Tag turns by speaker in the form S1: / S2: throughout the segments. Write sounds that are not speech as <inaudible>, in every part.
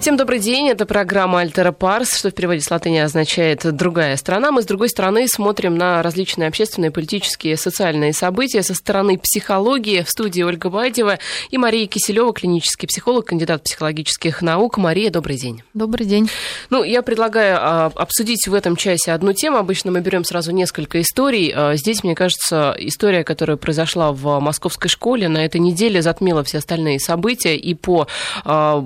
S1: Всем добрый день. Это программа «Альтера Парс», что в переводе с латыни означает «другая страна». Мы, с другой стороны, смотрим на различные общественные, политические, социальные события со стороны психологии. В студии Ольга Бадева и Мария Киселева, клинический психолог, кандидат психологических наук. Мария, добрый день.
S2: Добрый день.
S1: Ну, я предлагаю а, обсудить в этом часе одну тему. Обычно мы берем сразу несколько историй. А, здесь, мне кажется, история, которая произошла в московской школе, на этой неделе затмила все остальные события и по а,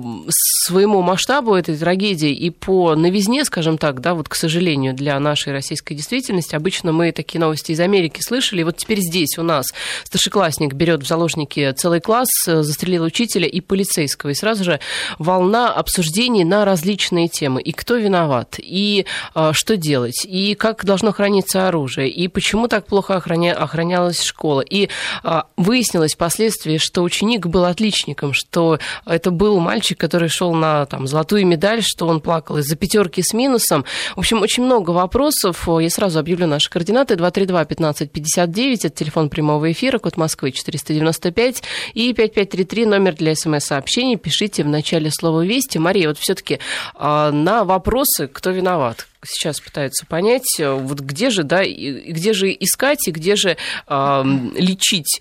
S1: своему масштабу этой трагедии и по новизне, скажем так, да, вот, к сожалению, для нашей российской действительности, обычно мы такие новости из Америки слышали, вот теперь здесь у нас старшеклассник берет в заложники целый класс, застрелил учителя и полицейского, и сразу же волна обсуждений на различные темы, и кто виноват, и а, что делать, и как должно храниться оружие, и почему так плохо охраня... охранялась школа, и а, выяснилось впоследствии, что ученик был отличником, что это был мальчик, который шел на там, золотую медаль, что он плакал из-за пятерки с минусом. В общем, очень много вопросов. Я сразу объявлю наши координаты. 232-1559, это телефон прямого эфира, код Москвы 495 и 5533, номер для смс-сообщений. Пишите в начале слова «Вести». Мария, вот все-таки а, на вопросы, кто виноват, сейчас пытаются понять, вот где же, да, где же искать и где же э, лечить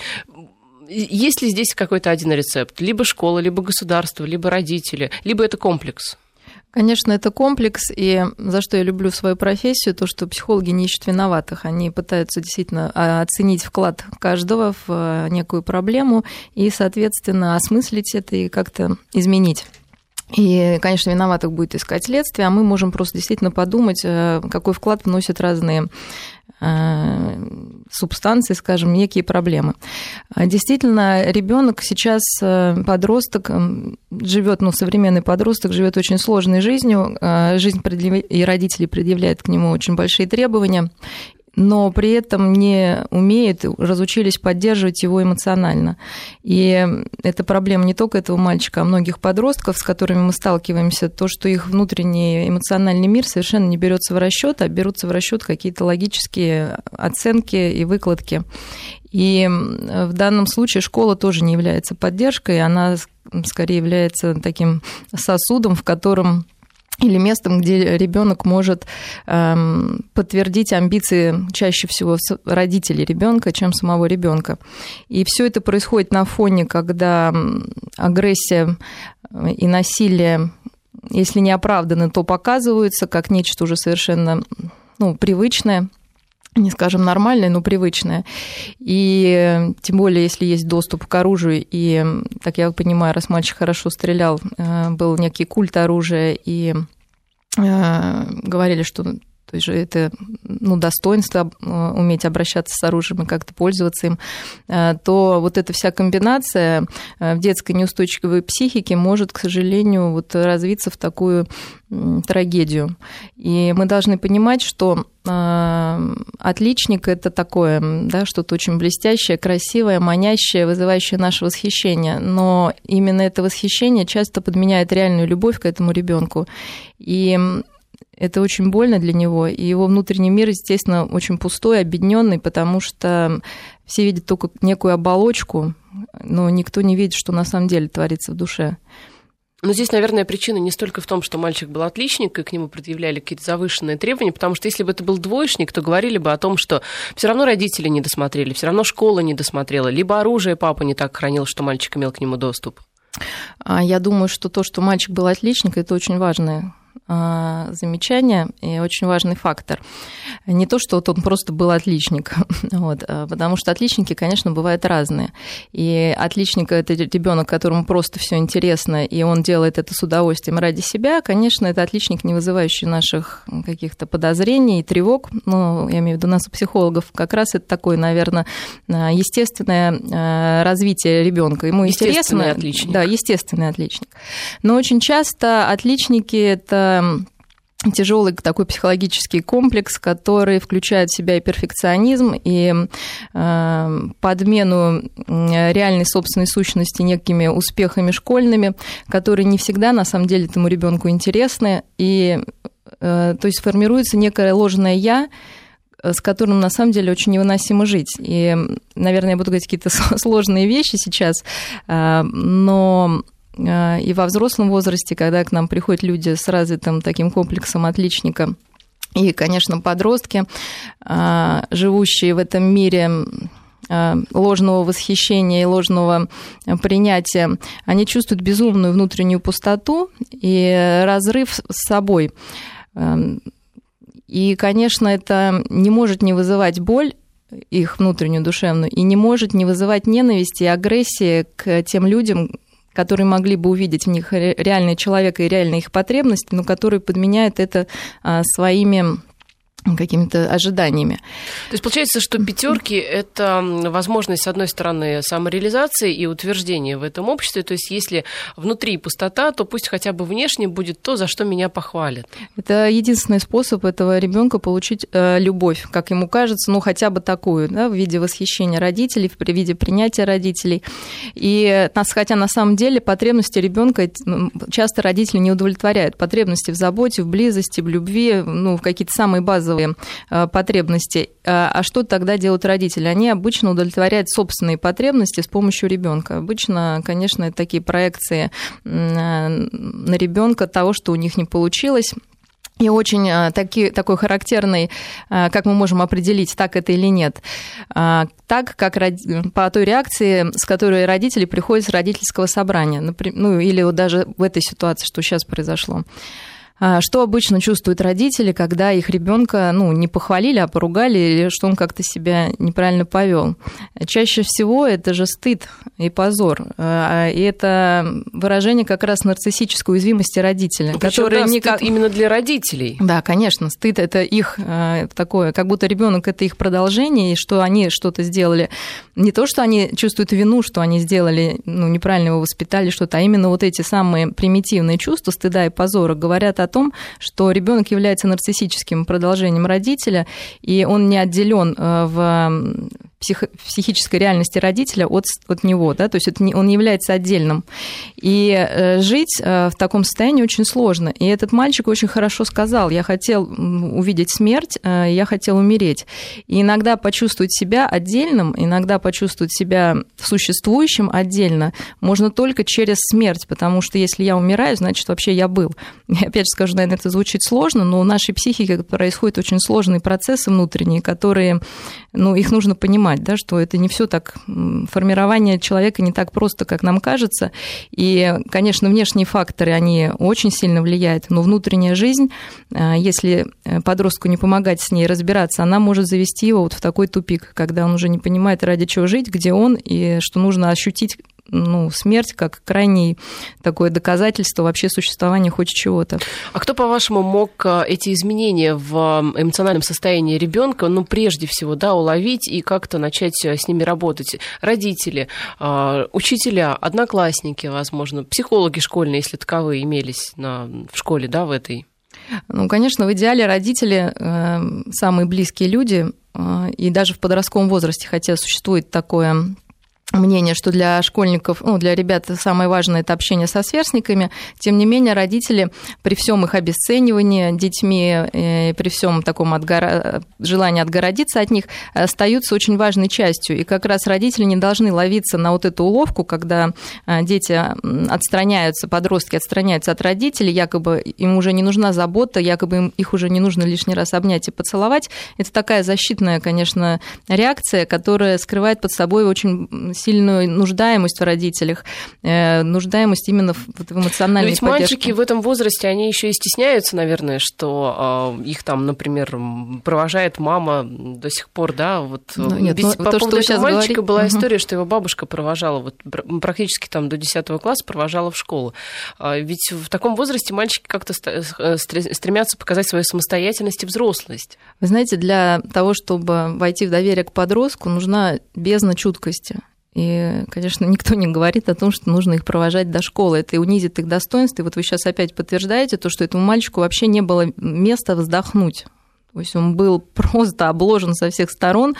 S1: есть ли здесь какой-то один рецепт? Либо школа, либо государство, либо родители, либо это комплекс?
S2: Конечно, это комплекс, и за что я люблю свою профессию, то, что психологи не ищут виноватых, они пытаются действительно а, оценить вклад каждого в а, некую проблему и, соответственно, осмыслить это и как-то изменить. И, конечно, виноватых будет искать следствие, а мы можем просто действительно подумать, э, какой вклад вносят разные Э, субстанции, скажем, некие проблемы. А действительно, ребенок сейчас, э, подросток, живет, ну, современный подросток живет очень сложной жизнью, э, жизнь и родители предъявляют к нему очень большие требования, но при этом не умеют, разучились поддерживать его эмоционально. И это проблема не только этого мальчика, а многих подростков, с которыми мы сталкиваемся, то, что их внутренний эмоциональный мир совершенно не берется в расчет, а берутся в расчет какие-то логические оценки и выкладки. И в данном случае школа тоже не является поддержкой, она скорее является таким сосудом, в котором или местом, где ребенок может эм, подтвердить амбиции чаще всего родителей ребенка, чем самого ребенка. И все это происходит на фоне, когда агрессия э, и насилие, если не оправданы, то показываются как нечто уже совершенно ну, привычное не скажем нормальное, но привычное. И тем более, если есть доступ к оружию, и, так я понимаю, раз мальчик хорошо стрелял, э, был некий культ оружия, и э, говорили, что то есть это ну, достоинство э, уметь обращаться с оружием и как-то пользоваться им, то вот эта вся комбинация в детской неустойчивой психике может, к сожалению, вот развиться в такую трагедию. И мы должны понимать, что э, отличник это такое, да, что-то очень блестящее, красивое, манящее, вызывающее наше восхищение. Но именно это восхищение часто подменяет реальную любовь к этому ребенку. И это очень больно для него, и его внутренний мир, естественно, очень пустой, объединенный, потому что все видят только некую оболочку, но никто не видит, что на самом деле творится в душе.
S1: Но здесь, наверное, причина не столько в том, что мальчик был отличник, и к нему предъявляли какие-то завышенные требования, потому что если бы это был двоечник, то говорили бы о том, что все равно родители не досмотрели, все равно школа не досмотрела, либо оружие папа не так хранил, что мальчик имел к нему доступ.
S2: А я думаю, что то, что мальчик был отличник, это очень важное замечание и очень важный фактор. Не то, что вот он просто был отличник, <laughs> вот, а, потому что отличники, конечно, бывают разные. И отличник – это ребенок, которому просто все интересно, и он делает это с удовольствием ради себя. Конечно, это отличник, не вызывающий наших каких-то подозрений и тревог. Ну, я имею в виду нас, у психологов, как раз это такое, наверное, а, естественное развитие ребенка. Ему
S1: интересно. отличник.
S2: Да, естественный отличник. Но очень часто отличники – это тяжелый такой психологический комплекс, который включает в себя и перфекционизм, и э, подмену реальной собственной сущности некими успехами школьными, которые не всегда на самом деле этому ребенку интересны, и э, то есть формируется некое ложное я, с которым на самом деле очень невыносимо жить. И, наверное, я буду говорить какие-то <laughs> сложные вещи сейчас, э, но и во взрослом возрасте, когда к нам приходят люди с развитым таким комплексом отличника, и, конечно, подростки, живущие в этом мире ложного восхищения и ложного принятия, они чувствуют безумную внутреннюю пустоту и разрыв с собой. Эм, и, конечно, это не может не вызывать боль, их внутреннюю душевную, и не может не вызывать ненависти и агрессии к тем людям, которые могли бы увидеть в них реальный человека и реальные их потребности, но которые подменяют это а, своими какими-то ожиданиями.
S1: То есть получается, что пятерки это возможность, с одной стороны, самореализации и утверждения в этом обществе. То есть если внутри пустота, то пусть хотя бы внешне будет то, за что меня похвалят.
S2: Это единственный способ этого ребенка получить э, любовь, как ему кажется, ну хотя бы такую, да, в виде восхищения родителей, в виде принятия родителей. И хотя на самом деле потребности ребенка часто родители не удовлетворяют. Потребности в заботе, в близости, в любви, ну, в какие-то самые базовые базовые э, потребности. Э, а что тогда делают родители? Они обычно удовлетворяют собственные потребности с помощью ребенка. Обычно, конечно, такие проекции э, на ребенка того, что у них не получилось. И очень таки, такой характерный, как мы можем определить, так это или нет, так как по той реакции, с которой родители приходят с родительского собрания, ну или вот даже в этой ситуации, что сейчас произошло. А, что обычно чувствуют родители, когда их ребенка ну, не похвалили, а поругали, или что он как-то себя неправильно повел? Чаще всего это же стыд и позор. А, и это выражение как раз нарциссической уязвимости родителя.
S1: Ну, который да, никак... именно для родителей.
S2: Да, конечно, стыд это их а, такое, как будто ребенок это их продолжение, и что они что-то сделали. Не то, что они чувствуют вину, что они сделали, ну, неправильно его воспитали, что-то, а именно вот эти самые примитивные чувства стыда и позора говорят о том, что ребенок является нарциссическим продолжением родителя, и он не отделен э, в псих, психической реальности родителя от, от него, да, то есть это не, он является отдельным. И э, жить э, в таком состоянии очень сложно. И этот мальчик очень хорошо сказал, я хотел увидеть смерть, э, я хотел умереть. И иногда почувствовать себя отдельным, иногда почувствовать себя существующим отдельно можно только через смерть, потому что если я умираю, значит, вообще я был. И опять же скажу, наверное, это звучит сложно, но у нашей психики происходят очень сложные процессы внутренние, которые, ну, их нужно понимать понимать, да, что это не все так, формирование человека не так просто, как нам кажется. И, конечно, внешние факторы, они очень сильно влияют, но внутренняя жизнь, э, если э, подростку не помогать с ней разбираться, она может завести его вот в такой тупик, когда он уже не понимает, ради чего жить, где он, и что нужно ощутить ну, смерть как крайний такое доказательство вообще существования хоть чего-то.
S1: А кто, по-вашему, мог э, эти изменения в эмоциональном состоянии ребенка, ну, прежде всего, да, уловить и как-то начать э, с ними работать? Родители, э, учителя, одноклассники, возможно, психологи школьные, если таковые имелись на, в школе, да, в этой?
S2: Ну, конечно, в идеале родители самые близкие люди, и даже в подростковом возрасте, хотя существует такое мнение, что для школьников, ну, для ребят самое важное это общение со сверстниками. Тем не менее, родители при всем их обесценивании детьми, э, при всем таком отгора... желании отгородиться от них, остаются очень важной частью. И как раз родители не должны ловиться на вот эту уловку, когда э, дети отстраняются, подростки отстраняются от родителей, якобы им уже не нужна забота, якобы им их уже не нужно лишний раз обнять и поцеловать. Это такая защитная, конечно, реакция, которая скрывает под собой очень сильную нуждаемость в родителях, э, нуждаемость именно в, в эмоциональной Но ведь
S1: поддержке. мальчики в этом возрасте, они еще и стесняются, наверное, что э, их там, например, провожает мама до сих пор, да, вот. Ну, нет, ведь ну, по то, поводу что этого мальчика говорите... была история, что его бабушка провожала, вот практически там до 10 класса провожала в школу. А ведь в таком возрасте мальчики как-то э, стремятся показать свою самостоятельность и взрослость.
S2: Вы знаете, для того, чтобы войти в доверие к подростку, нужна бездна чуткости. И, конечно, <laughs> никто не говорит о том, что нужно их провожать до школы. Это унизит их достоинство. И вот вы сейчас опять подтверждаете то, что этому мальчику вообще не было места вздохнуть. То есть он был <laughs> просто обложен со всех сторон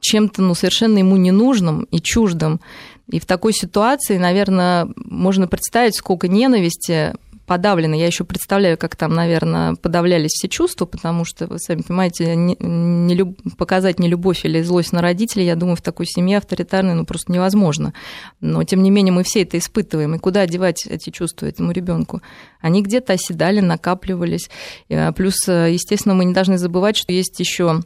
S2: чем-то ну, совершенно ему ненужным и чуждым. И в такой ситуации, наверное, можно представить, сколько ненависти подавлено. Я еще представляю, как там, наверное, подавлялись все чувства, потому что, вы сами понимаете, не, не люб... показать нелюбовь или злость на родителей, я думаю, в такой семье авторитарной ну, просто невозможно. Но, тем не менее, мы все это испытываем. И куда девать эти чувства этому ребенку? Они где-то оседали, накапливались. Э, плюс, э, естественно, мы не должны забывать, что есть еще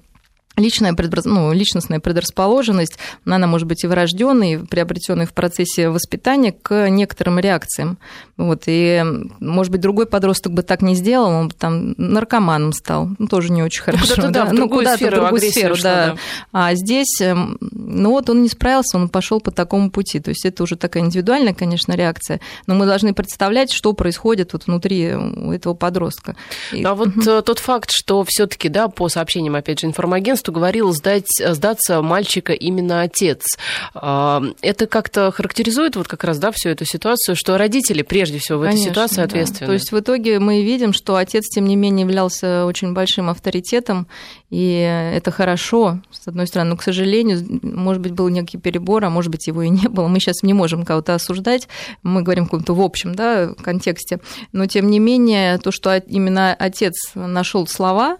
S2: личная предрас... ну, личностная предрасположенность, она может быть и врожденной, и приобретенной в процессе воспитания к некоторым реакциям. Вот, и, может быть, другой подросток бы так не сделал, он бы там наркоманом стал, ну, тоже не очень хорошо.
S1: Ну, куда-то, да,
S2: да,
S1: в ну, куда-то сферу, в другую сферу,
S2: да. да. А здесь, эм, ну вот он не справился, он пошел по такому пути. То есть это уже такая индивидуальная, конечно, реакция, но мы должны представлять, что происходит вот внутри у этого подростка.
S1: И... А вот угу. тот факт, что все-таки, да, по сообщениям, опять же, информагентства, что говорил сдать, сдаться мальчика именно отец. А, это как-то характеризует вот как раз, да, всю эту ситуацию, что родители прежде всего в Конечно, этой ситуации да. ответственны.
S2: То есть в итоге мы видим, что отец, тем не менее, являлся очень большим авторитетом, и это хорошо, с одной стороны, но, к сожалению, может быть, был некий перебор, а может быть, его и не было. Мы сейчас не можем кого-то осуждать, мы говорим в каком-то в общем да, контексте, но, тем не менее, то, что именно отец нашел слова,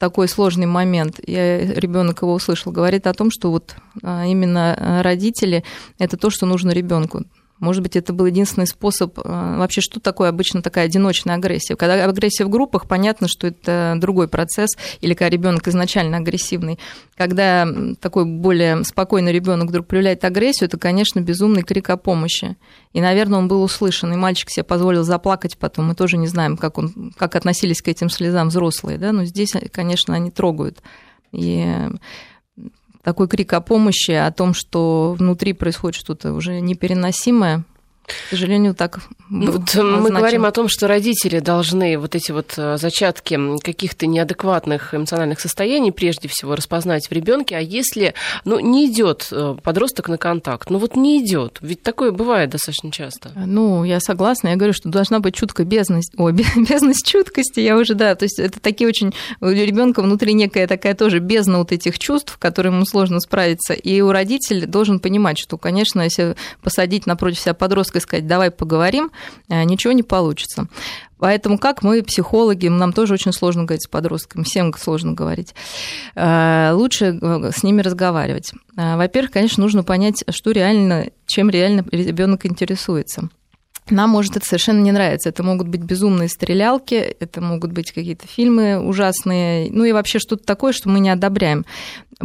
S2: такой сложный момент, я ребенок его услышал, говорит о том, что вот а, именно родители это то, что нужно ребенку. Может быть, это был единственный способ. А, вообще, что такое обычно такая одиночная агрессия? Когда агрессия в группах, понятно, что это другой процесс, или когда ребенок изначально агрессивный. Когда такой более спокойный ребенок вдруг проявляет агрессию, это, конечно, безумный крик о помощи. И, наверное, он был услышан, и мальчик себе позволил заплакать потом. Мы тоже не знаем, как, он, как относились к этим слезам взрослые, да? но здесь, конечно, они трогают. И такой крик о помощи, о том, что внутри происходит что-то уже непереносимое, к сожалению, так
S1: ну, вот Мы говорим о том, что родители должны вот эти вот э, зачатки каких-то неадекватных эмоциональных состояний прежде всего распознать в ребенке, а если ну, не идет э, подросток на контакт, ну вот не идет, ведь такое бывает достаточно часто.
S2: Ну, я согласна, я говорю, что должна быть чуткая бездность, ой, <laughs> бездность чуткости, я уже, да, то есть это такие очень, у ребенка внутри некая такая тоже бездна вот этих чувств, которым ему сложно справиться, и у родителей должен понимать, что, конечно, если посадить напротив себя подростка и сказать, давай поговорим, э, ничего не получится. Поэтому как мы, психологи, нам тоже очень сложно говорить с подростками, всем сложно говорить. Э, лучше э, с ними разговаривать. Во-первых, конечно, нужно понять, что реально, чем реально ребенок интересуется. Нам может это совершенно не нравиться. Это могут быть безумные стрелялки, это могут быть какие-то фильмы ужасные, ну и вообще что-то такое, что мы не одобряем.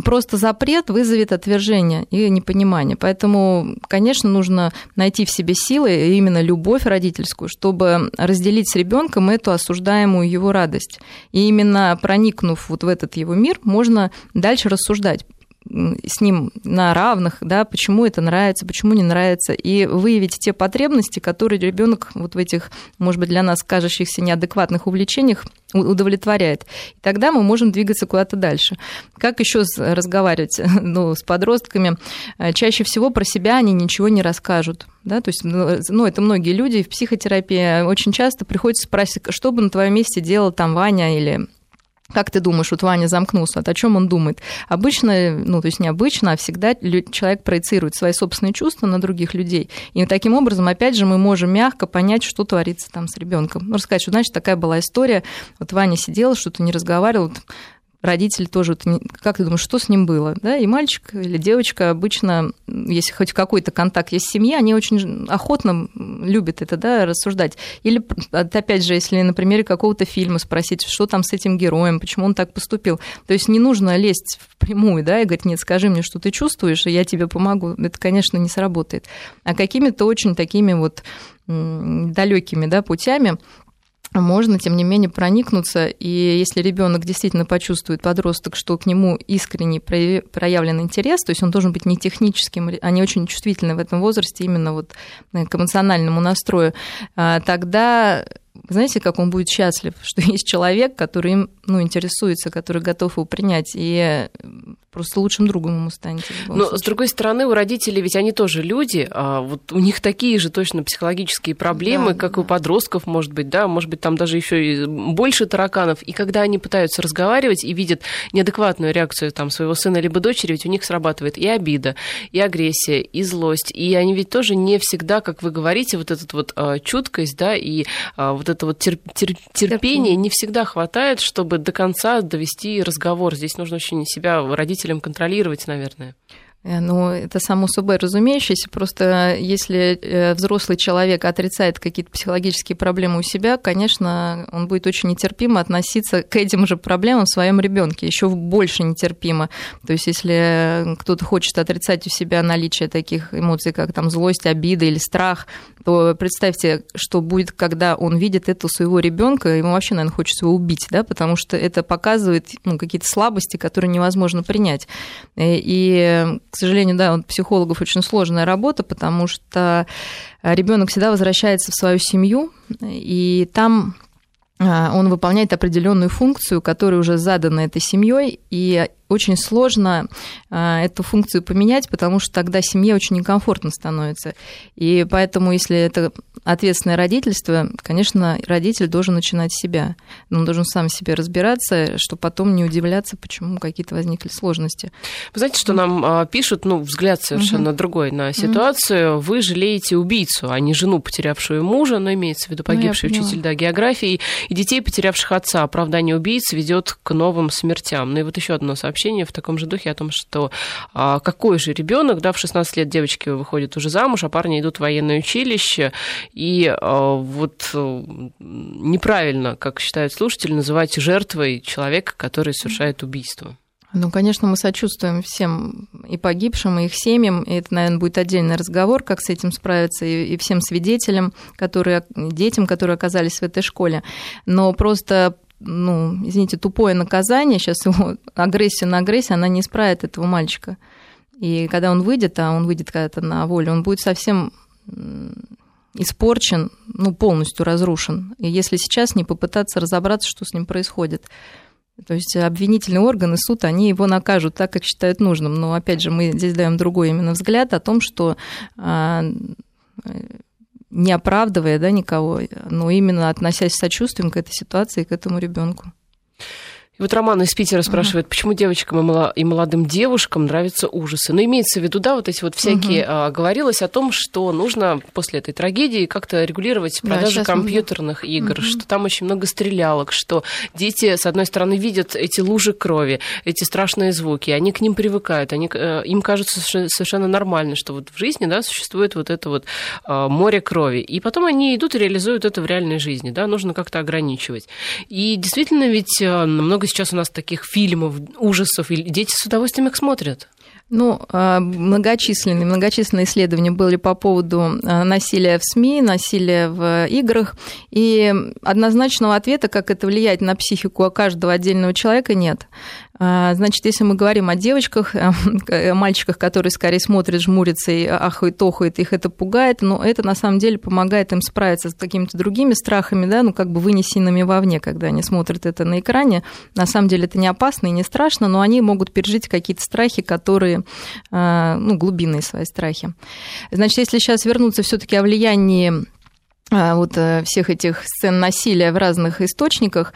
S2: Просто запрет вызовет отвержение и непонимание. Поэтому, конечно, нужно найти в себе силы, именно любовь родительскую, чтобы разделить с ребенком эту осуждаемую его радость. И именно проникнув вот в этот его мир, можно дальше рассуждать с ним на равных, да, почему это нравится, почему не нравится, и выявить те потребности, которые ребенок вот в этих, может быть, для нас кажущихся неадекватных увлечениях удовлетворяет. И тогда мы можем двигаться куда-то дальше. Как еще разговаривать <laughs> ну, с подростками? Э, чаще всего про себя они ничего не расскажут. Да? То есть, ну, ну это многие люди в психотерапии очень часто приходится спросить, что бы на твоем месте делал там Ваня или как ты думаешь, вот Ваня замкнулся, о чем он думает? Обычно, ну, то есть не обычно, а всегда человек проецирует свои собственные чувства на других людей. И таким образом, опять же, мы можем мягко понять, что творится там с ребенком. Можно сказать, что, значит, такая была история. Вот Ваня сидела, что-то не разговаривал, родитель тоже, как ты думаешь, что с ним было? Да? И мальчик или девочка обычно, если хоть какой-то контакт есть с семьей, они очень охотно любят это да, рассуждать. Или, опять же, если на примере какого-то фильма спросить, что там с этим героем, почему он так поступил. То есть не нужно лезть впрямую да, и говорить, нет, скажи мне, что ты чувствуешь, и я тебе помогу. Это, конечно, не сработает. А какими-то очень такими вот далекими да, путями можно, тем не менее, проникнуться, и если ребенок действительно почувствует, подросток, что к нему искренне проявлен интерес, то есть он должен быть не техническим, они очень чувствительны в этом возрасте именно вот э, к эмоциональному настрою, а, тогда знаете, как он будет счастлив, <laughs> что есть человек, который им ну, интересуется, который готов его принять, и просто лучшим другом ему станете.
S1: Но, случае. с другой стороны, у родителей ведь они тоже люди, а вот у них такие же точно психологические проблемы, да, как да. у подростков, может быть, да, может быть, там даже еще и больше тараканов. И когда они пытаются разговаривать и видят неадекватную реакцию там, своего сына либо дочери, ведь у них срабатывает и обида, и агрессия, и злость. И они ведь тоже не всегда, как вы говорите, вот эта вот а, чуткость, да, и а, вот это вот тер, тер, терпения не всегда хватает, чтобы до конца довести разговор. Здесь нужно очень себя родителям контролировать, наверное.
S2: Э, ну, это само собой разумеющееся. Просто если э, взрослый человек отрицает какие-то психологические проблемы у себя, конечно, он будет очень нетерпимо относиться к этим же проблемам в своем ребенке, еще больше нетерпимо. То есть, если кто-то хочет отрицать у себя наличие таких эмоций, как там злость, обида или страх, то представьте, что будет, когда он видит это у своего ребенка, ему вообще, наверное, хочется его убить, да, потому что это показывает ну, какие-то слабости, которые невозможно принять. Э, и, к сожалению, да, у психологов очень сложная работа, потому что ребенок всегда возвращается в свою семью, и там а, он выполняет определенную функцию, которая уже задана этой семьей, и очень сложно а, эту функцию поменять, потому что тогда семье очень некомфортно становится. И поэтому, если это ответственное родительство, конечно, родитель должен начинать с себя. Он должен сам себе разбираться, чтобы потом не удивляться, почему какие-то возникли сложности.
S1: Вы знаете, что нам а, пишут, ну, взгляд совершенно угу. другой на ситуацию. Угу. Вы жалеете убийцу, а не жену, потерявшую мужа, но имеется в виду ну, погибший ну, учитель да, географии, и детей, потерявших отца. Оправдание убийцы ведет к новым смертям. Ну и вот еще одно сообщение сообщение в таком же духе о том, что а, какой же ребенок, да, в 16 лет девочки выходят уже замуж, а парни идут в военное училище, и а, вот э, неправильно, как считают слушатели, называть жертвой человека, который совершает убийство.
S2: Ну, конечно, мы сочувствуем всем и погибшим, и их семьям. И это, наверное, будет отдельный разговор, как с этим справиться, и, и всем свидетелям, которые, детям, которые оказались в этой школе. Но просто ну, извините, тупое наказание, сейчас его <laughs> агрессия на агрессию, она не исправит этого мальчика. И когда он выйдет, а он выйдет когда-то на волю, он будет совсем испорчен, ну, полностью разрушен. И если сейчас не попытаться разобраться, что с ним происходит. То есть обвинительные органы, суд, они его накажут так, как считают нужным. Но, опять же, мы здесь даем другой именно взгляд о том, что а, не оправдывая да, никого, но именно относясь с сочувствием к этой ситуации к этому ребенку.
S1: И вот Роман из Питера спрашивает, uh-huh. почему девочкам и молодым девушкам нравятся ужасы? Но ну, имеется в виду, да, вот эти вот всякие... Uh-huh. говорилось о том, что нужно после этой трагедии как-то регулировать продажи да, компьютерных мы... игр, uh-huh. что там очень много стрелялок, что дети, с одной стороны, видят эти лужи крови, эти страшные звуки, они к ним привыкают, они, э, им кажется совершенно нормально, что вот в жизни, да, существует вот это вот а, море крови. И потом они идут и реализуют это в реальной жизни, да, нужно как-то ограничивать. И действительно ведь э, много много сейчас у нас таких фильмов, ужасов, и дети с удовольствием их смотрят.
S2: Ну, а, многочисленные, многочисленные исследования были по поводу а, насилия в СМИ, насилия в играх, и однозначного ответа, как это влияет на психику каждого отдельного человека, нет. А, значит, если мы говорим о девочках, э, <laughs> мальчиках, которые скорее смотрят, жмурятся и ахают, охают, их это пугает, но это на самом деле помогает им справиться с какими-то другими страхами, да, ну как бы вынесенными вовне, когда они смотрят это на экране. На самом деле это не опасно и не страшно, но они могут пережить какие-то страхи, которые, а, ну, глубинные свои страхи. Значит, если сейчас вернуться все-таки о влиянии вот э, всех этих сцен насилия в разных источниках,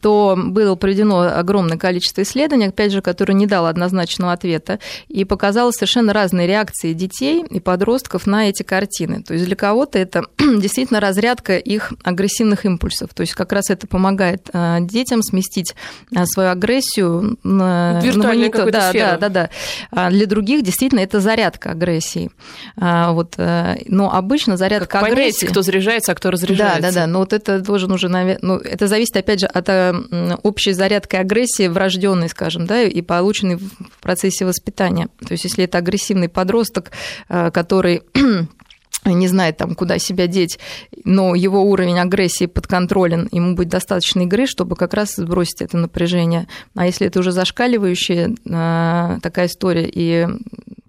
S2: то было проведено огромное количество исследований, опять же, которые не дало однозначного ответа, и показало совершенно разные реакции детей и подростков на эти картины. То есть для кого-то это <clears throat> действительно разрядка их агрессивных импульсов. То есть как раз это помогает э, детям сместить э, свою агрессию на,
S1: на
S2: да, да, да, да. А для других действительно это зарядка агрессии. А вот, но обычно зарядка
S1: как
S2: агрессии...
S1: Понять, кто заряжает заряжается, а кто разряжается.
S2: Да, да, да. Но вот это должен уже, ну, это зависит, опять же, от э, общей зарядки агрессии, врожденной, скажем, да, и полученной в процессе воспитания. То есть, если это агрессивный подросток, э, который <clears throat> не знает там, куда себя деть, но его уровень агрессии подконтролен, ему будет достаточно игры, чтобы как раз сбросить это напряжение. А если это уже зашкаливающая э, такая история, и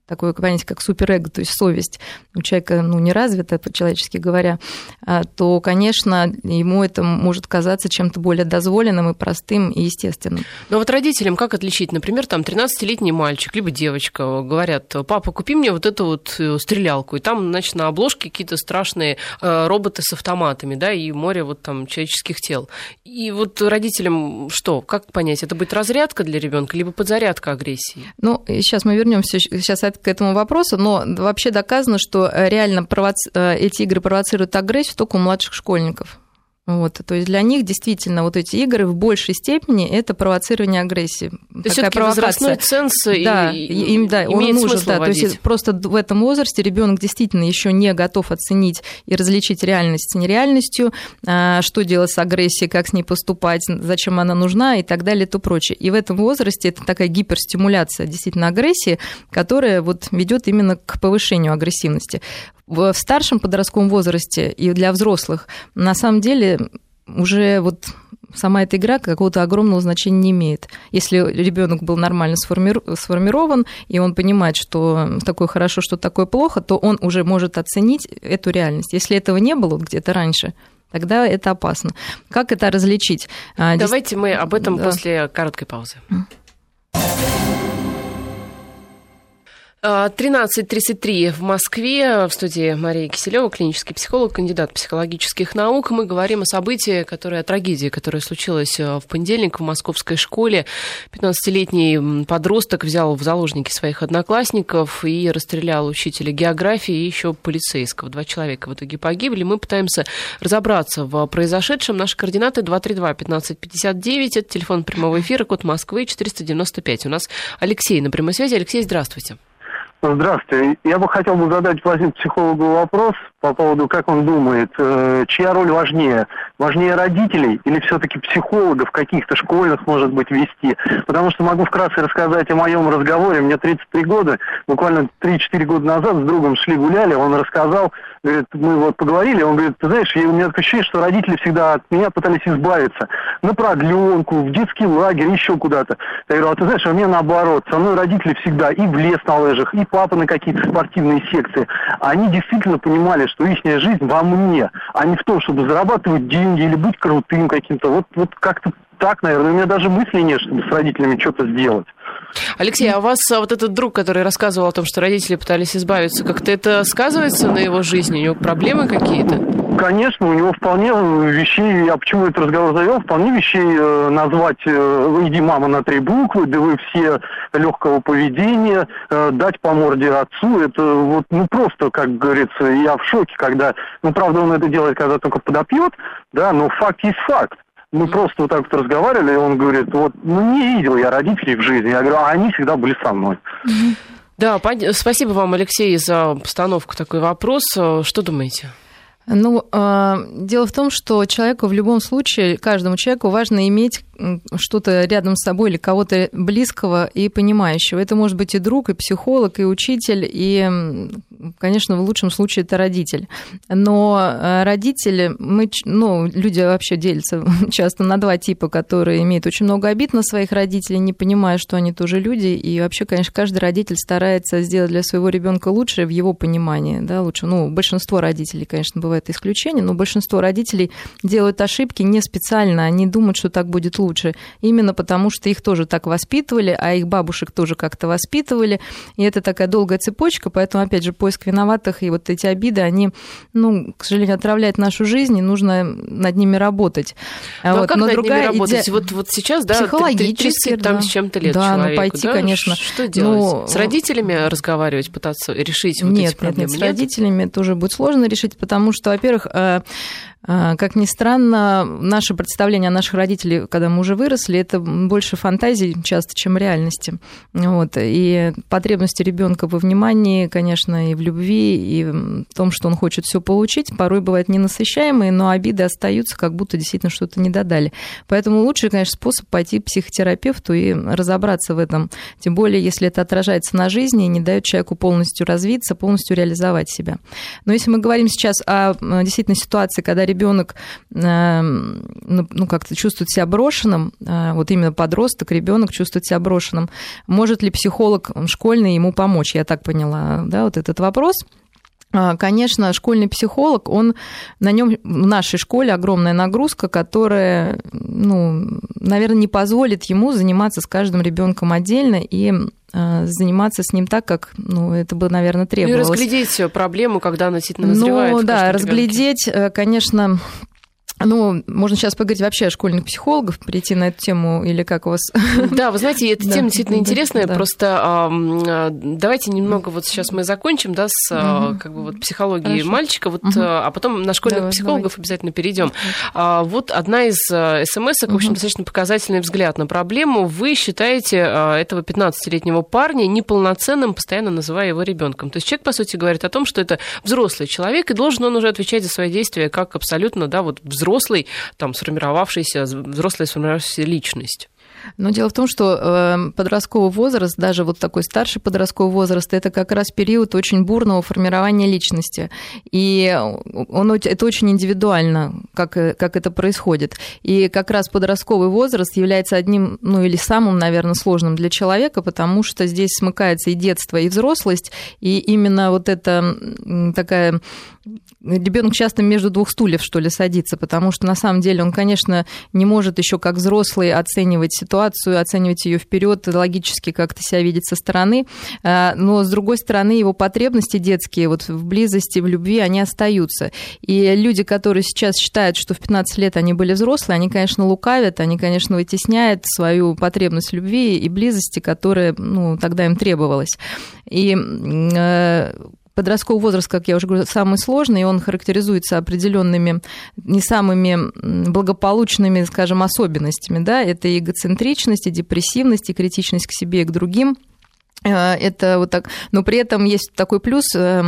S2: такое понятие, как суперэго, то есть совесть у человека ну, не развита, по-человечески говоря, а, то, конечно, ему это может казаться чем-то более дозволенным и простым и естественным.
S1: Но вот родителям как отличить? Например, там 13-летний мальчик либо девочка говорят, папа, купи мне вот эту вот э, стрелялку, и там, значит, на обложке какие-то страшные э, роботы с автоматами, да, и море вот там человеческих тел. И вот родителям что, как понять, это будет разрядка для ребенка, либо подзарядка агрессии?
S2: Ну, сейчас мы вернемся сейчас к этому вопросу, но вообще доказано, что реально провоци... Э, эти игры провоцируют агрессию только у младших школьников. Вот, то есть для них действительно вот эти игры в большей степени это провоцирование агрессии.
S1: То есть все-таки возрастной ценз
S2: да, и, им, да, он нужен, да, то есть просто в этом возрасте ребенок действительно еще не готов оценить и различить реальность с нереальностью, а, что делать с агрессией, как с ней поступать, зачем она нужна и так далее и то прочее. И в этом возрасте это такая гиперстимуляция действительно агрессии, которая вот ведет именно к повышению агрессивности в старшем подростковом возрасте и для взрослых на самом деле уже вот сама эта игра какого-то огромного значения не имеет. Если ребенок был нормально сформирован, и он понимает, что такое хорошо, что такое плохо, то он уже может оценить эту реальность. Если этого не было где-то раньше, тогда это опасно. Как это различить?
S1: А, Давайте мы об этом да. после короткой паузы. 13.33 в Москве. В студии Мария Киселева, клинический психолог, кандидат психологических наук. Мы говорим о событии, которое, о трагедии, которая случилась э, в понедельник в московской школе. 15-летний подросток взял в заложники своих одноклассников и расстрелял учителя географии и еще полицейского. Два человека в итоге погибли. Мы пытаемся разобраться в произошедшем. Наши координаты 232-1559. Это телефон прямого эфира, код Москвы 495. У нас Алексей на прямой связи. Алексей, здравствуйте.
S3: Здравствуйте. Я бы хотел бы задать Владимиру психологу вопрос по поводу, как он думает, э, чья роль важнее? Важнее родителей или все-таки психологов каких-то школьных, может быть, вести? Потому что могу вкратце рассказать о моем разговоре. Мне 33 года, буквально 3-4 года назад с другом шли гуляли, он рассказал, говорит, мы вот поговорили, он говорит, ты знаешь, у меня такое ощущение, что родители всегда от меня пытались избавиться. На продленку, в детский лагерь, еще куда-то. Я говорю, а ты знаешь, у меня наоборот, со мной родители всегда и в лес на лыжах, и папа на какие-то спортивные секции. Они действительно понимали, что их жизнь во мне, а не в том, чтобы зарабатывать деньги или быть крутым каким-то. Вот, вот как-то так, наверное. У меня даже мысли нет, чтобы с родителями что-то сделать.
S1: Алексей, а у вас а, вот этот друг, который рассказывал о том, что родители пытались избавиться, как-то это сказывается на его жизни? У него проблемы какие-то?
S3: Конечно, у него вполне вещей, я почему этот разговор завел, вполне вещей э, назвать э, «иди, мама, на три буквы», да вы все легкого поведения, э, дать по морде отцу, это вот, ну, просто, как говорится, я в шоке, когда, ну, правда, он это делает, когда только подопьет, да, но факт есть факт. Мы просто вот так вот разговаривали, и он говорит, вот, ну, не видел я родителей в жизни. Я говорю, а они всегда были со мной.
S1: Да, спасибо вам, Алексей, за постановку такой вопрос. Что думаете?
S2: Ну, э, дело в том, что человеку в любом случае, каждому человеку важно иметь что-то рядом с собой или кого-то близкого и понимающего. Это может быть и друг, и психолог, и учитель, и, конечно, в лучшем случае это родитель. Но э, родители, мы, ну, люди вообще делятся <laughs> часто на два типа, которые имеют очень много обид на своих родителей, не понимая, что они тоже люди. И вообще, конечно, каждый родитель старается сделать для своего ребенка лучшее в его понимании, да, лучше. Ну, большинство родителей, конечно, бывает исключение, но большинство родителей делают ошибки не специально, они думают, что так будет лучше лучше, именно потому что их тоже так воспитывали, а их бабушек тоже как-то воспитывали, и это такая долгая цепочка, поэтому, опять же, поиск виноватых и вот эти обиды, они, ну, к сожалению, отравляют нашу жизнь, и нужно над ними работать.
S1: Ну, а вот. как Но над другая ними работать? Иде... Вот, вот сейчас, да,
S2: психологически,
S1: 30 там, с чем-то лет
S2: да,
S1: ну, человеку,
S2: ну, пойти,
S1: да?
S2: конечно.
S1: Что делать? Ну, с родителями разговаривать, пытаться решить вот
S2: нет,
S1: эти проблемы?
S2: Нет, нет, с родителями тоже будет сложно решить, потому что, во-первых, э, как ни странно, наше представление о наших родителях, когда мы уже выросли, это больше фантазий часто, чем реальности. Вот. И потребности ребенка во внимании, конечно, и в любви, и в том, что он хочет все получить, порой бывают ненасыщаемые, но обиды остаются, как будто действительно что-то не додали. Поэтому лучший, конечно, способ пойти к психотерапевту и разобраться в этом. Тем более, если это отражается на жизни и не дает человеку полностью развиться, полностью реализовать себя. Но если мы говорим сейчас о действительно ситуации, когда ребенок э, ну, ну, как-то чувствует себя брошенным, э, вот именно подросток, ребенок чувствует себя брошенным, может ли психолог школьный ему помочь? Я так поняла, да, вот этот вопрос. А, конечно, школьный психолог, он на нем в нашей школе огромная нагрузка, которая, ну, наверное, не позволит ему заниматься с каждым ребенком отдельно и а, заниматься с ним так, как ну, это бы, наверное, требовалось.
S1: Ну и разглядеть проблему, когда она действительно назревает.
S2: Ну да, разглядеть, ребенке. Э, конечно, Ну, можно сейчас поговорить вообще о школьных психологах, перейти на эту тему, или как у вас? <laughs>
S1: Да, вы знаете, эта тема действительно интересная, просто давайте немного вот сейчас мы закончим, да, с как бы вот психологией мальчика, вот, а потом на школьных психологов обязательно перейдем. А, вот одна из смс в общем, достаточно показательный взгляд на проблему. Вы считаете этого 15-летнего парня неполноценным, постоянно называя его ребенком. То есть человек, по сути, говорит о том, что это взрослый человек, и должен он уже отвечать за свои действия как абсолютно, да, вот взрослый взрослый, там, сформировавшийся, взрослая сформировавшаяся личность.
S2: Но дело в том, что эм, подростковый возраст, даже вот такой старший подростковый возраст, это как раз период очень бурного формирования личности. И он, это очень индивидуально, как, э, как это происходит. И как раз подростковый возраст является одним, ну или самым, наверное, сложным для человека, потому что здесь смыкается и детство, и взрослость, и именно вот эта такая ребенок часто между двух стульев, что ли, садится, потому что на самом деле он, конечно, не может еще как взрослый оценивать ситуацию, оценивать ее вперед, логически как-то себя видеть со стороны. А, но, с другой стороны, его потребности детские вот в близости, в любви, они остаются. И люди, которые сейчас считают, что в 15 лет они были взрослые, они, конечно, лукавят, они, конечно, вытесняют свою потребность любви и близости, которая ну, тогда им требовалась. И э, подростковый возраст, как я уже говорю, самый сложный, и он характеризуется определенными не самыми благополучными, скажем, особенностями. Да? Это эгоцентричность, и депрессивность, и критичность к себе и к другим – это вот так, но при этом есть такой плюс, э,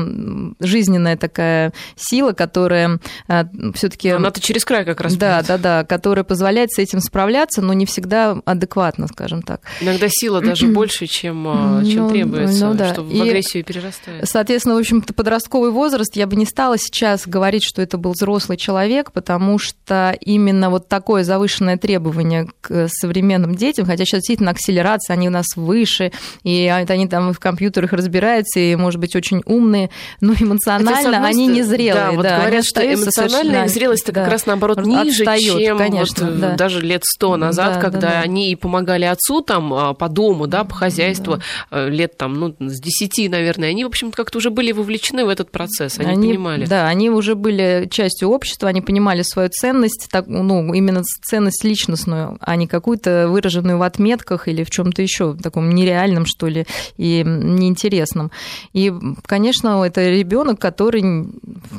S2: жизненная такая сила, которая э, все-таки...
S1: Она-то через край как раз.
S2: Да, будет. да, да, которая позволяет с этим справляться, но не всегда адекватно, скажем так.
S1: Иногда сила даже <clears throat> больше, чем, чем ну, требуется, ну, да. что в агрессию перерастает.
S2: Соответственно, в общем подростковый возраст, я бы не стала сейчас говорить, что это был взрослый человек, потому что именно вот такое завышенное требование к современным детям, хотя сейчас действительно акселерация, они у нас выше, и это они там в компьютерах разбираются и, может быть, очень умные, но эмоционально Хотя, они не зрелые. Да,
S1: вот
S2: да,
S1: говорят, что эмоциональная зрелость да, как раз наоборот ниже, отстает, чем конечно, вот да. даже лет сто назад, да, когда да, да. они помогали отцу там а, по дому, да, по хозяйству, да. лет там, ну, с десяти, наверное, они, в общем, как-то уже были вовлечены в этот процесс, они, они понимали.
S2: Да, они уже были частью общества, они понимали свою ценность, так, ну, именно ценность личностную, а не какую-то выраженную в отметках или в чем-то еще таком нереальном, что ли, и неинтересным. И, конечно, это ребенок, который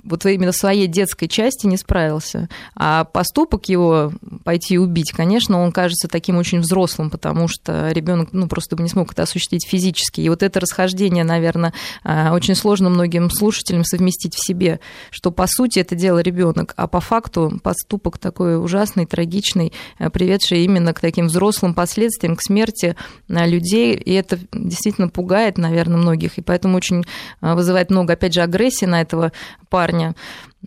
S2: вот именно в своей детской части не справился. А поступок его пойти убить, конечно, он кажется таким очень взрослым, потому что ребенок ну, просто бы не смог это осуществить физически. И вот это расхождение, наверное, а, очень сложно многим слушателям совместить в себе, что по сути это дело ребенок, а по факту поступок такой ужасный, трагичный, а, приведший именно к таким взрослым последствиям, к смерти а, людей. И это действительно пугает, наверное, многих, и поэтому очень а, вызывает много, опять же, агрессии на этого парня.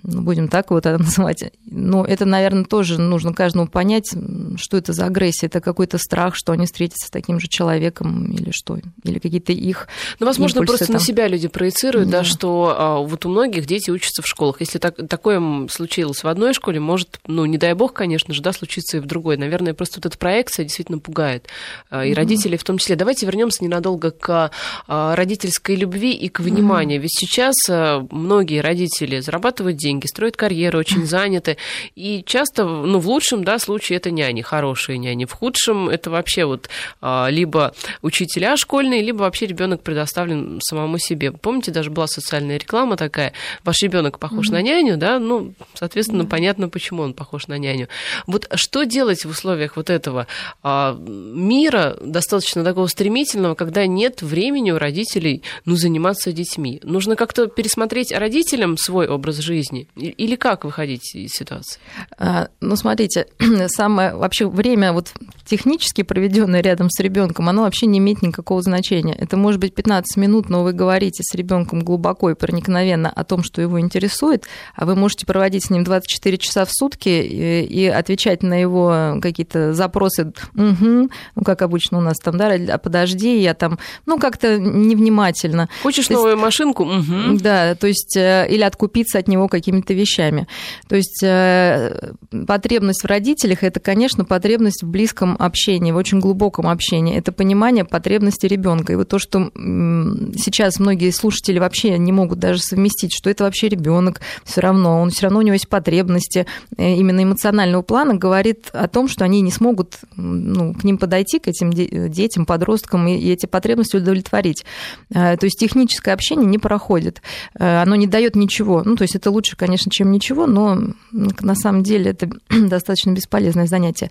S2: Ну, будем так вот это <laughs> называть. Но это, наверное, тоже нужно каждому понять, что это за агрессия. Это какой-то страх, что они встретятся с таким же человеком или что, или какие-то их
S1: Ну, возможно, просто там. на себя люди проецируют, да, да что а, вот у многих дети учатся в школах. Если так, такое случилось в одной школе, может, ну, не дай бог, конечно же, да, случится и в другой. Наверное, просто вот эта проекция действительно пугает. А, и mm родителей в том числе. Давайте вернемся ненадолго к а, родительской любви и к вниманию. mm Ведь сейчас а, многие родители зарабатывают деньги, строят карьеру, очень заняты. И часто, ну, в лучшем, да, случае это няни, хорошие няни. В худшем это вообще вот а, либо учителя школьные, либо вообще ребенок предоставлен самому себе. Помните, даже была социальная реклама такая, ваш ребенок похож mm-hmm. на няню, да, ну, соответственно, mm-hmm. понятно, почему он похож на няню. Вот что делать в условиях вот этого а, мира, достаточно такого стремительного, когда нет времени у родителей, ну, заниматься детьми? Нужно как-то пересмотреть родителям свой образ жизни, жизни? Или как выходить из ситуации?
S2: А, ну, смотрите, <clears throat> самое вообще время вот технически проведенное рядом с ребенком, оно вообще не имеет никакого значения. Это может быть 15 минут, но вы говорите с ребенком глубоко и проникновенно о том, что его интересует, а вы можете проводить с ним 24 часа в сутки и, и отвечать на его какие-то запросы, угу, ну, как обычно у нас там, да, а подожди, я там, ну, как-то невнимательно.
S1: Хочешь то новую есть, машинку? Угу.
S2: Да, то есть, э, или откупиться от него каким какими-то вещами. То есть э, потребность в родителях – это, конечно, потребность в близком общении, в очень глубоком общении. Это понимание потребности ребенка. И вот то, что сейчас многие слушатели вообще не могут даже совместить, что это вообще ребенок, все равно, он все равно у него есть потребности э, именно эмоционального плана, говорит о том, что они не смогут ну, к ним подойти, к этим детям, подросткам, и эти потребности удовлетворить. То есть техническое общение не проходит. Оно не дает ничего. Ну, то есть это лучше, конечно, чем ничего, но на самом деле это <clears throat> достаточно бесполезное занятие.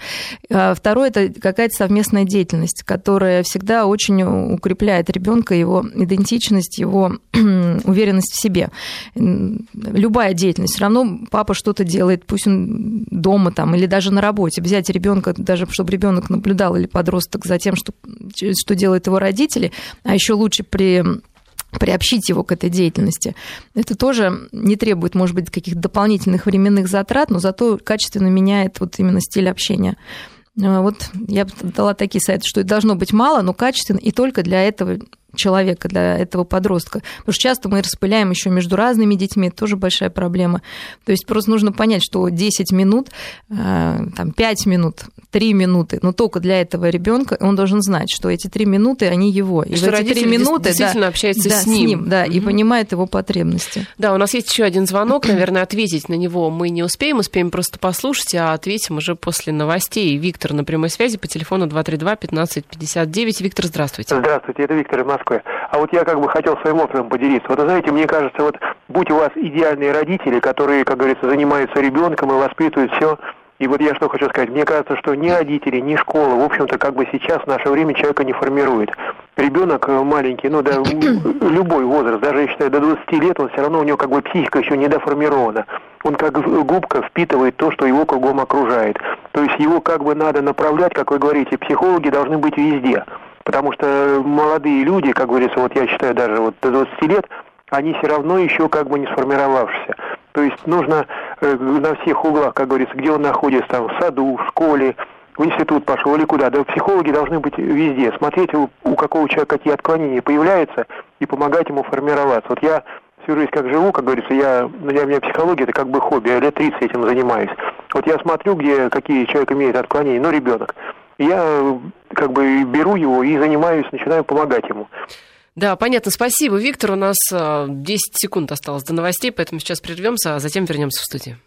S2: А второе – это какая-то совместная деятельность, которая всегда очень укрепляет ребенка, его идентичность, его <clears throat> уверенность в себе. Любая деятельность, все равно папа что-то делает, пусть он дома там или даже на работе. Взять ребенка, даже чтобы ребенок наблюдал или подросток за тем, что, что делают его родители, а еще лучше при приобщить его к этой деятельности. Это тоже не требует, может быть, каких-то дополнительных временных затрат, но зато качественно меняет вот именно стиль общения. А, вот я бы дала такие советы, что должно быть мало, но качественно, и только для этого человека, для этого подростка. Потому что часто мы распыляем еще между разными детьми, это тоже большая проблема. То есть просто нужно понять, что 10 минут, э, там, 5 минут, 3 минуты, но только для этого ребенка он должен знать, что эти 3 минуты, они его.
S1: И, и что эти 3 минуты действительно да, общается
S2: да,
S1: с ним.
S2: С ним да, угу. и понимает его потребности.
S1: Да, у нас есть еще один звонок, <clears throat> наверное, ответить на него мы не успеем, успеем просто послушать, а ответим уже после новостей. Виктор на прямой связи по телефону 232 1559. Виктор, здравствуйте.
S4: Здравствуйте, это Виктор из Москвы. А вот я как бы хотел своим опытом поделиться. Вот знаете, мне кажется, вот будь у вас идеальные родители, которые, как говорится, занимаются ребенком и воспитывают все, и вот я что хочу сказать, мне кажется, что ни родители, ни школа, в общем-то, как бы сейчас в наше время человека не формирует. Ребенок э, маленький, ну да, любой возраст, даже я считаю, до 20 лет, он все равно, у него как бы психика еще не доформирована. Он как губка впитывает то, что его кругом окружает. То есть его как бы надо направлять, как вы говорите, психологи должны быть везде. Потому что молодые люди, как говорится, вот я считаю даже вот до 20 лет, они все равно еще как бы не сформировавшиеся. То есть нужно э, на всех углах, как говорится, где он находится, там, в саду, в школе, в институт пошел или куда. Да психологи должны быть везде, смотреть, у, у какого человека какие отклонения появляются, и помогать ему формироваться. Вот я всю жизнь как живу, как говорится, я, для меня психология это как бы хобби, я лет 30 этим занимаюсь. Вот я смотрю, где какие человек имеет отклонения, ну, ребенок я как бы беру его и занимаюсь, начинаю помогать ему.
S1: Да, понятно. Спасибо, Виктор. У нас 10 э, секунд осталось до новостей, поэтому сейчас прервемся, а затем вернемся в студию.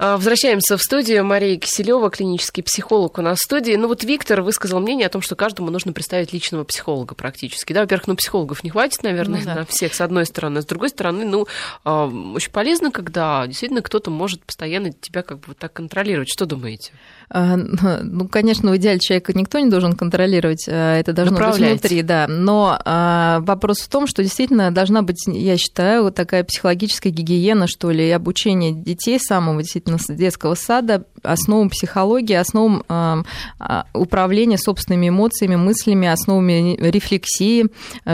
S1: Возвращаемся в студию. Мария Киселева, клинический психолог у нас в студии. Ну вот Виктор высказал мнение о том, что каждому нужно представить личного психолога практически. Да, во-первых, ну психологов не хватит, наверное, ну, да. на всех, с одной стороны. С другой стороны, ну, а, очень полезно, когда действительно кто-то может постоянно тебя как бы так контролировать. Что думаете?
S2: А, ну, конечно, в идеале человека никто не должен контролировать, а, это должно быть внутри, да. Но а, вопрос в том, что действительно должна быть, я считаю, вот такая психологическая гигиена, что ли, и обучение детей самого действительно с детского сада основам психологии, основам управления собственными эмоциями, мыслями, основами рефлексии,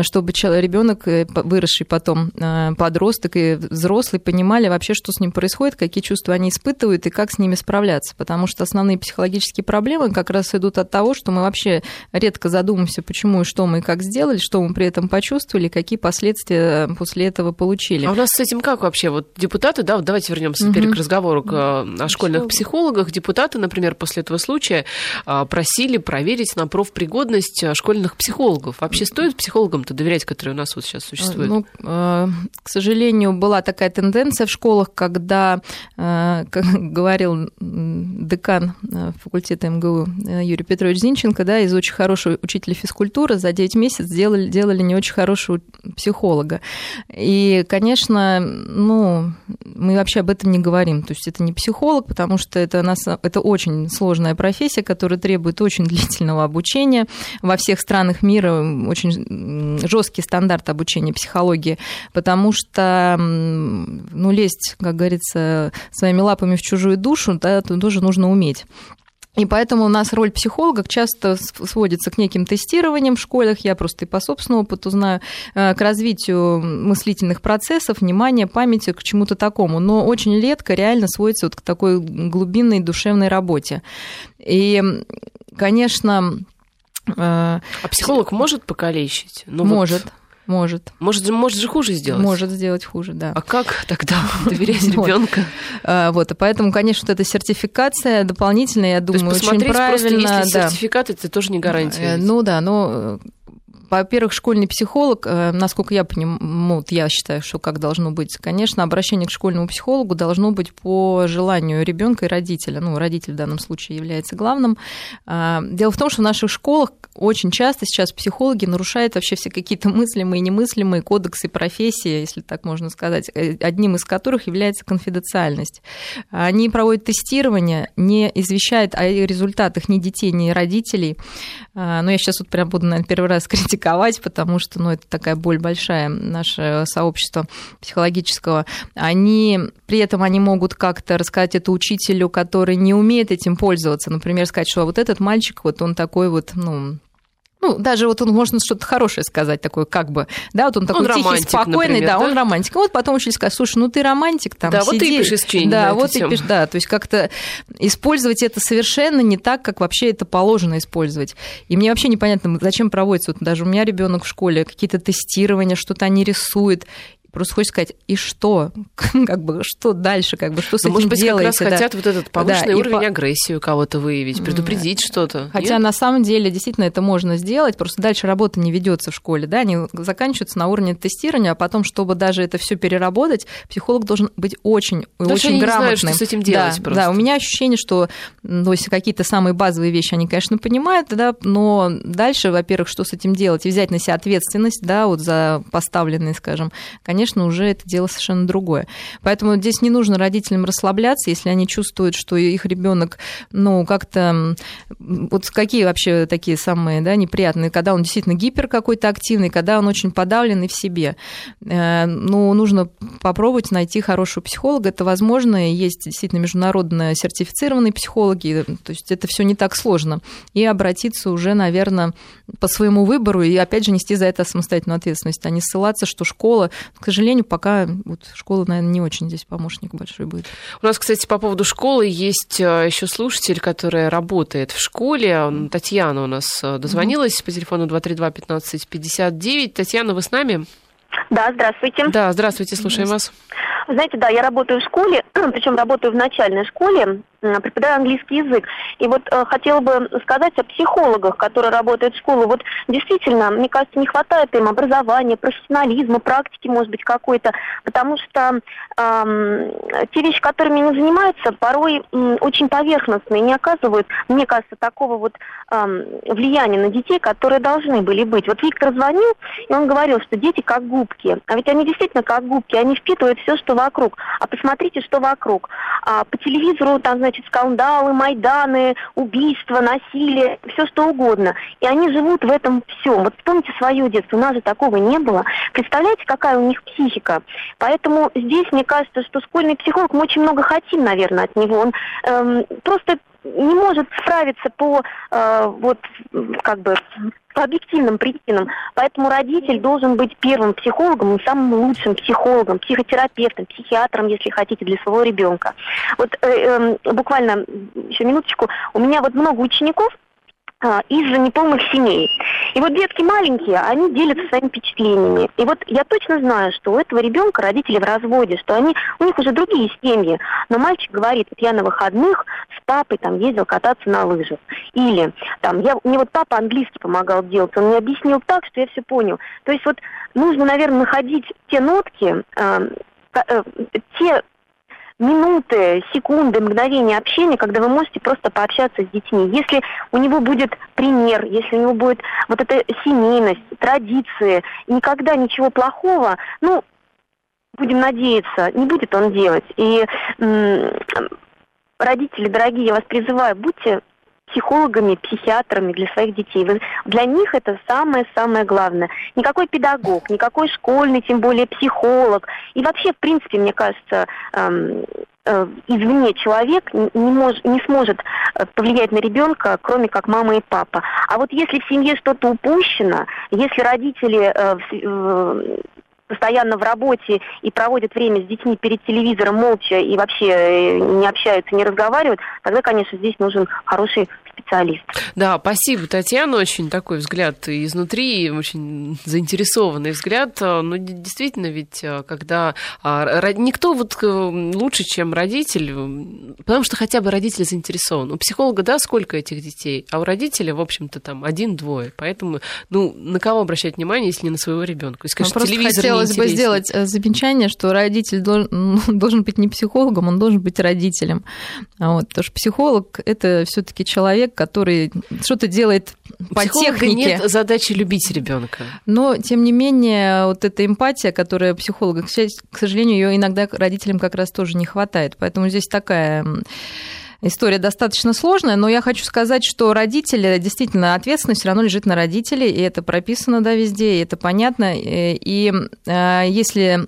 S2: чтобы ребенок, э, выросший потом подросток и взрослый, понимали вообще, что с ним происходит, какие чувства они испытывают и как с ними справляться. Потому что основные психологические проблемы как раз идут от того, что мы вообще редко задумываемся, почему и что мы и как сделали, что мы при этом почувствовали, какие последствия после этого получили.
S1: А у нас с этим как вообще? Вот депутаты, да, вот давайте вернемся угу. теперь к разговору к, э, о школьных психологах. Депутаты, например, после этого случая а, просили проверить на профпригодность э, школьных психологов. Вообще стоит психологам-то доверять, которые у нас вот сейчас существуют? Ну,
S2: э, к сожалению, была такая тенденция в школах, когда, <laughs> как говорил декан Э, факультета МГУ э, Юрий Петрович Зинченко, да, из очень хорошего учителя физкультуры за 9 месяцев сделали, делали не очень хорошего психолога. И, конечно, ну, мы вообще об этом не говорим. То есть это не психолог, потому что это, нас, это очень сложная профессия, которая требует очень <laughs> длительного обучения. Во всех странах мира очень жесткий стандарт обучения психологии, потому что ну, лезть, как говорится, своими лапами в чужую душу, да, тоже нужно уметь. И поэтому у нас роль психолога часто сводится к неким тестированиям в школах, я просто и по собственному опыту знаю, э, к развитию мыслительных процессов, внимания, памяти, к чему-то такому. Но очень редко реально сводится вот к такой глубинной душевной работе. И, конечно...
S1: Э, а психолог может покалечить?
S2: Ну, может. Вот Может.
S1: Может, может же хуже сделать?
S2: Может сделать хуже, да.
S1: А как тогда <laughs> доверять ребенка?
S2: А, вот, и поэтому, конечно, эта сертификация дополнительная, я думаю, очень правильно.
S1: Просто, если сертификат, это тоже не гарантия.
S2: Э, ну да, но во-первых, школьный психолог, э, насколько я понимаю, ну, вот я считаю, что как должно быть, конечно, обращение к школьному психологу должно быть по желанию ребенка и родителя. Ну, родитель в данном случае является главным. А, дело в том, что в наших школах очень часто сейчас психологи нарушают вообще все какие-то мыслимые и немыслимые кодексы профессии, если так можно сказать, э, одним из которых является конфиденциальность. Они проводят тестирование, не извещают о результатах ни детей, ни родителей. А, но я сейчас вот прям буду, наверное, первый раз <laughs> критиковать критиковать, потому что ну, это такая боль большая, наше сообщество психологического. Они, при этом они могут как-то рассказать это учителю, который не умеет этим пользоваться. Например, сказать, что вот этот мальчик, вот он такой вот, ну, ну, даже вот он можно что-то хорошее сказать, такое как бы, да, вот он такой он тихий, романтик, спокойный, например, да, да, он романтик. вот потом учитель сказать, слушай, ну ты романтик, там,
S1: Да,
S2: сиди.
S1: вот ты пишешь что
S2: Да, вот ты пишешь, да, то есть как-то использовать это совершенно не так, как вообще это положено использовать. И мне вообще непонятно, зачем проводится, вот даже у меня ребенок в школе, какие-то тестирования, что-то они рисуют, Просто хочется сказать, и что? <laughs> как бы, что дальше? Как бы, что с
S1: Но,
S2: этим
S1: может быть,
S2: делаете?
S1: как раз да? хотят вот этот повышенный да, уровень по... агрессии у кого-то выявить, предупредить mm. что-то.
S2: Хотя Нет? на самом деле действительно это можно сделать, просто дальше работа не ведется в школе, да, они заканчиваются на уровне тестирования, а потом, чтобы даже это все переработать, психолог должен быть очень,
S1: Потому
S2: очень
S1: они
S2: грамотным.
S1: Не знают, что с этим делать
S2: да,
S1: просто.
S2: Да, у меня ощущение, что ну, если какие-то самые базовые вещи они, конечно, понимают, да, но дальше, во-первых, что с этим делать и взять на себя ответственность, да, вот за поставленные, скажем, конечно, уже это дело дело совершенно другое. Поэтому здесь не нужно родителям расслабляться, если они чувствуют, что их ребенок, ну, как-то... Вот какие вообще такие самые да, неприятные, когда он действительно гипер какой-то активный, когда он очень подавленный в себе. Э, ну, нужно попробовать найти хорошего психолога. Это возможно. Есть действительно международно сертифицированные психологи. То есть это все не так сложно. И обратиться уже, наверное, по своему выбору и, опять же, нести за это самостоятельную ответственность, а не ссылаться, что школа, к сожалению, пока вот школа, наверное, не очень здесь помощник большой будет.
S1: У нас, кстати, по поводу школы есть э, еще слушатель, который работает в школе. Татьяна у нас э, дозвонилась mm-hmm. по телефону 232-1559. Татьяна, вы с нами?
S5: Да, здравствуйте.
S1: Да, здравствуйте, слушаем вас.
S5: Знаете, да, я работаю в школе, <clears throat> причем работаю в начальной школе, преподаю английский язык. И вот э, хотела бы сказать о психологах, которые работают в школе. Вот действительно, мне кажется, не хватает им образования, профессионализма, практики, может быть, какой-то, потому что э, те вещи, которыми они занимаются, порой э, очень поверхностные, не оказывают, мне кажется, такого вот э, влияния на детей, которые должны были быть. Вот Виктор звонил, и он говорил, что дети как губки. А ведь они действительно как губки, они впитывают все, что вокруг. А посмотрите, что вокруг. А по телевизору там, значит, скандалы, майданы, убийства, насилие, все что угодно. И они живут в этом всем. Вот вспомните свое детство, у нас же такого не было. Представляете, какая у них психика? Поэтому здесь, мне кажется, что школьный психолог, мы очень много хотим, наверное, от него. Он эм, просто не может справиться по э, вот как бы по объективным причинам. Поэтому родитель должен быть первым психологом и самым лучшим психологом, психотерапевтом, психиатром, если хотите, для своего ребенка. Вот э, э, буквально еще минуточку. У меня вот много учеников, из-за неполных семей. И вот детки маленькие, они делятся своими впечатлениями. И вот я точно знаю, что у этого ребенка родители в разводе, что они, у них уже другие семьи. Но мальчик говорит, вот я на выходных с папой там ездил кататься на лыжах. Или там, я, мне вот папа английский помогал делать, он мне объяснил так, что я все понял. То есть вот нужно, наверное, находить те нотки, э, э, те минуты, секунды, мгновения общения, когда вы можете просто пообщаться с детьми. Если у него будет пример, если у него будет вот эта семейность, традиции, никогда ничего плохого, ну, будем надеяться, не будет он делать. И родители, дорогие, я вас призываю, будьте психологами, психиатрами для своих детей. Для них это самое-самое главное. Никакой педагог, никакой школьный, тем более психолог. И вообще, в принципе, мне кажется, эм, э, извне человек не, мож, не сможет э, повлиять на ребенка, кроме как мама и папа. А вот если в семье что-то упущено, если родители э, постоянно в работе и проводят время с детьми перед телевизором молча и вообще э, не общаются, не разговаривают, тогда, конечно, здесь нужен хороший специалист.
S1: Да, спасибо, Татьяна. Очень такой взгляд изнутри, очень заинтересованный взгляд. Ну, действительно, ведь э, когда а, никто вот э, лучше, чем родитель, потому что хотя бы родитель заинтересован. У психолога, да, сколько этих детей, а у родителя, в общем-то, там один-двое. Поэтому, ну, на кого обращать внимание, если не на своего ребенка?
S2: Если, конечно, телевизор хотелось бы сделать э, замечание, что родитель должен, <laughs> ну, должен быть не психологом, он должен быть родителем. Вот, потому что психолог это все-таки человек, который что-то делает по Психолога технике.
S1: нет задачи любить ребенка.
S2: Но, тем не менее, вот эта эмпатия, которая психолога, к сожалению, ее иногда родителям как раз тоже не хватает. Поэтому здесь такая история достаточно сложная, но я хочу сказать, что родители, действительно, ответственность все равно лежит на родителей, и это прописано, да, везде, и это понятно. И э, если э,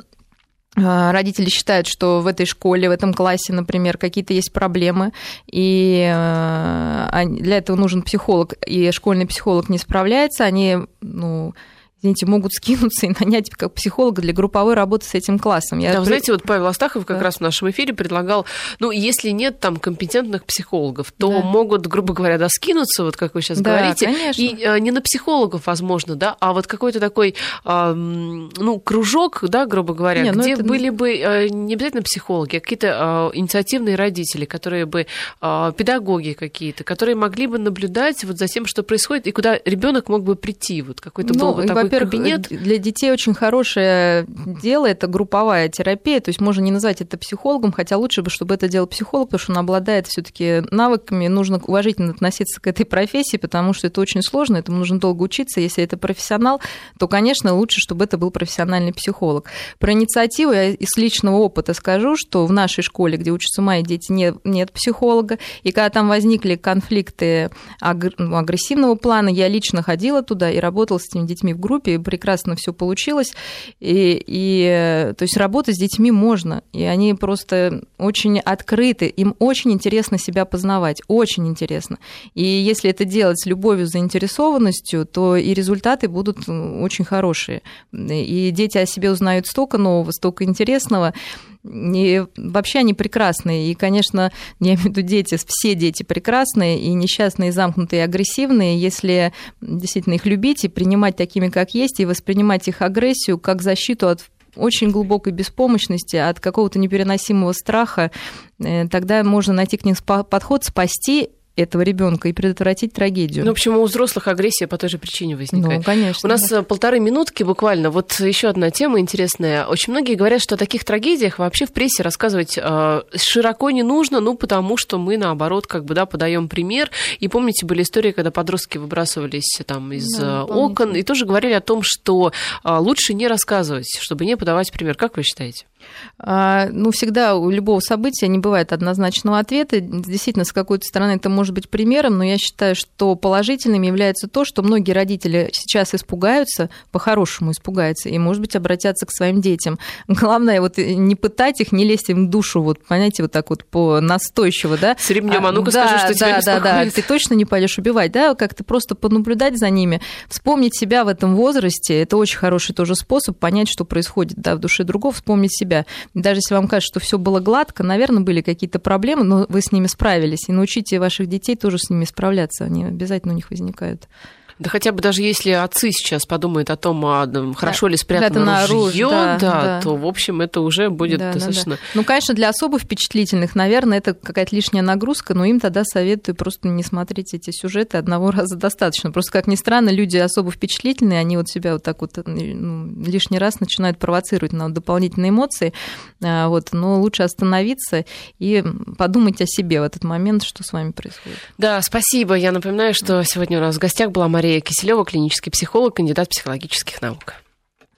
S2: родители считают, что в этой школе, в этом классе, например, какие-то есть проблемы, и э, для этого нужен психолог, и школьный психолог не справляется, они ну, извините, могут скинуться и нанять как психолога для групповой работы с этим классом.
S1: Я да, вы знаете, вот Павел Астахов как да. раз в нашем эфире предлагал, ну, если нет там компетентных психологов, то да. могут, грубо говоря, да, скинуться, вот как вы сейчас да, говорите, конечно. и а, не на психологов, возможно, да, а вот какой-то такой, а, ну, кружок, да, грубо говоря, не, ну где это... были бы а, не обязательно психологи, а какие-то а, инициативные родители, которые бы, а, педагоги какие-то, которые могли бы наблюдать вот за тем, что происходит, и куда ребенок мог бы прийти, вот какой-то ну, был бы такой во-первых, кабинет.
S2: для детей очень хорошее дело это групповая терапия, то есть можно не назвать это психологом, хотя лучше бы, чтобы это делал психолог, потому что он обладает все-таки навыками, нужно уважительно относиться к этой профессии, потому что это очень сложно, этому нужно долго учиться. Если это профессионал, то, конечно, лучше, чтобы это был профессиональный психолог. Про инициативу я из личного опыта скажу, что в нашей школе, где учатся мои дети, нет, нет психолога, и когда там возникли конфликты ну, агрессивного плана, я лично ходила туда и работала с этими детьми в группе, группе, прекрасно все получилось. И, и, то есть работать с детьми можно, и они просто очень открыты, им очень интересно себя познавать, очень интересно. И если это делать с любовью, заинтересованностью, то и результаты будут очень хорошие. И дети о себе узнают столько нового, столько интересного. И вообще они прекрасные. И, конечно, я имею в виду дети, все дети прекрасные, и несчастные, и замкнутые, и агрессивные. Если действительно их любить и принимать такими, как есть, и воспринимать их агрессию как защиту от очень глубокой беспомощности, от какого-то непереносимого страха, э, тогда можно найти к ним подход, спасти этого ребенка и предотвратить трагедию.
S1: Ну, в общем, у взрослых агрессия по той же причине возникает.
S2: Ну, конечно.
S1: У нас да. полторы минутки буквально. Вот еще одна тема интересная. Очень многие говорят, что о таких трагедиях вообще в прессе рассказывать э, широко не нужно, ну, потому что мы, наоборот, как бы, да, подаем пример. И помните, были истории, когда подростки выбрасывались там из да, э, окон, и тоже говорили о том, что э, лучше не рассказывать, чтобы не подавать пример. Как вы считаете?
S2: А, ну, всегда у любого события не бывает однозначного ответа. Действительно, с какой-то стороны это может быть примером, но я считаю, что положительным является то, что многие родители сейчас испугаются, по-хорошему испугаются, и, может быть, обратятся к своим детям. Главное, вот не пытать их, не лезть им в душу, вот, понимаете, вот так вот по настойчиво, да?
S1: С ремнем, а ну-ка
S2: да,
S1: скажи, что
S2: да,
S1: тебя
S2: да, да, да, ты точно не пойдешь убивать, да, как-то просто понаблюдать за ними, вспомнить себя в этом возрасте, это очень хороший тоже способ понять, что происходит, да, в душе другого, вспомнить себя Даже если вам кажется, что все было гладко, наверное, были какие-то проблемы, но вы с ними справились. И научите ваших детей тоже с ними справляться. Они обязательно у них возникают.
S1: Да хотя бы даже если отцы сейчас подумают о том, а, хорошо ли спрятано ружье, да, да, да, то, в общем, это уже будет да, достаточно... Да, да.
S2: Ну, конечно, для особо впечатлительных, наверное, это какая-то лишняя нагрузка, но им тогда советую просто не смотреть эти сюжеты одного <laughs> раза достаточно. Просто, как ни странно, люди особо впечатлительные, они вот себя вот так вот ну, лишний раз начинают провоцировать на дополнительные эмоции, а, вот, но лучше остановиться и подумать о себе в этот момент, что с вами происходит.
S1: Да, спасибо. Я напоминаю, что сегодня у нас в гостях была Мария Мария Киселева, клинический психолог, кандидат психологических наук.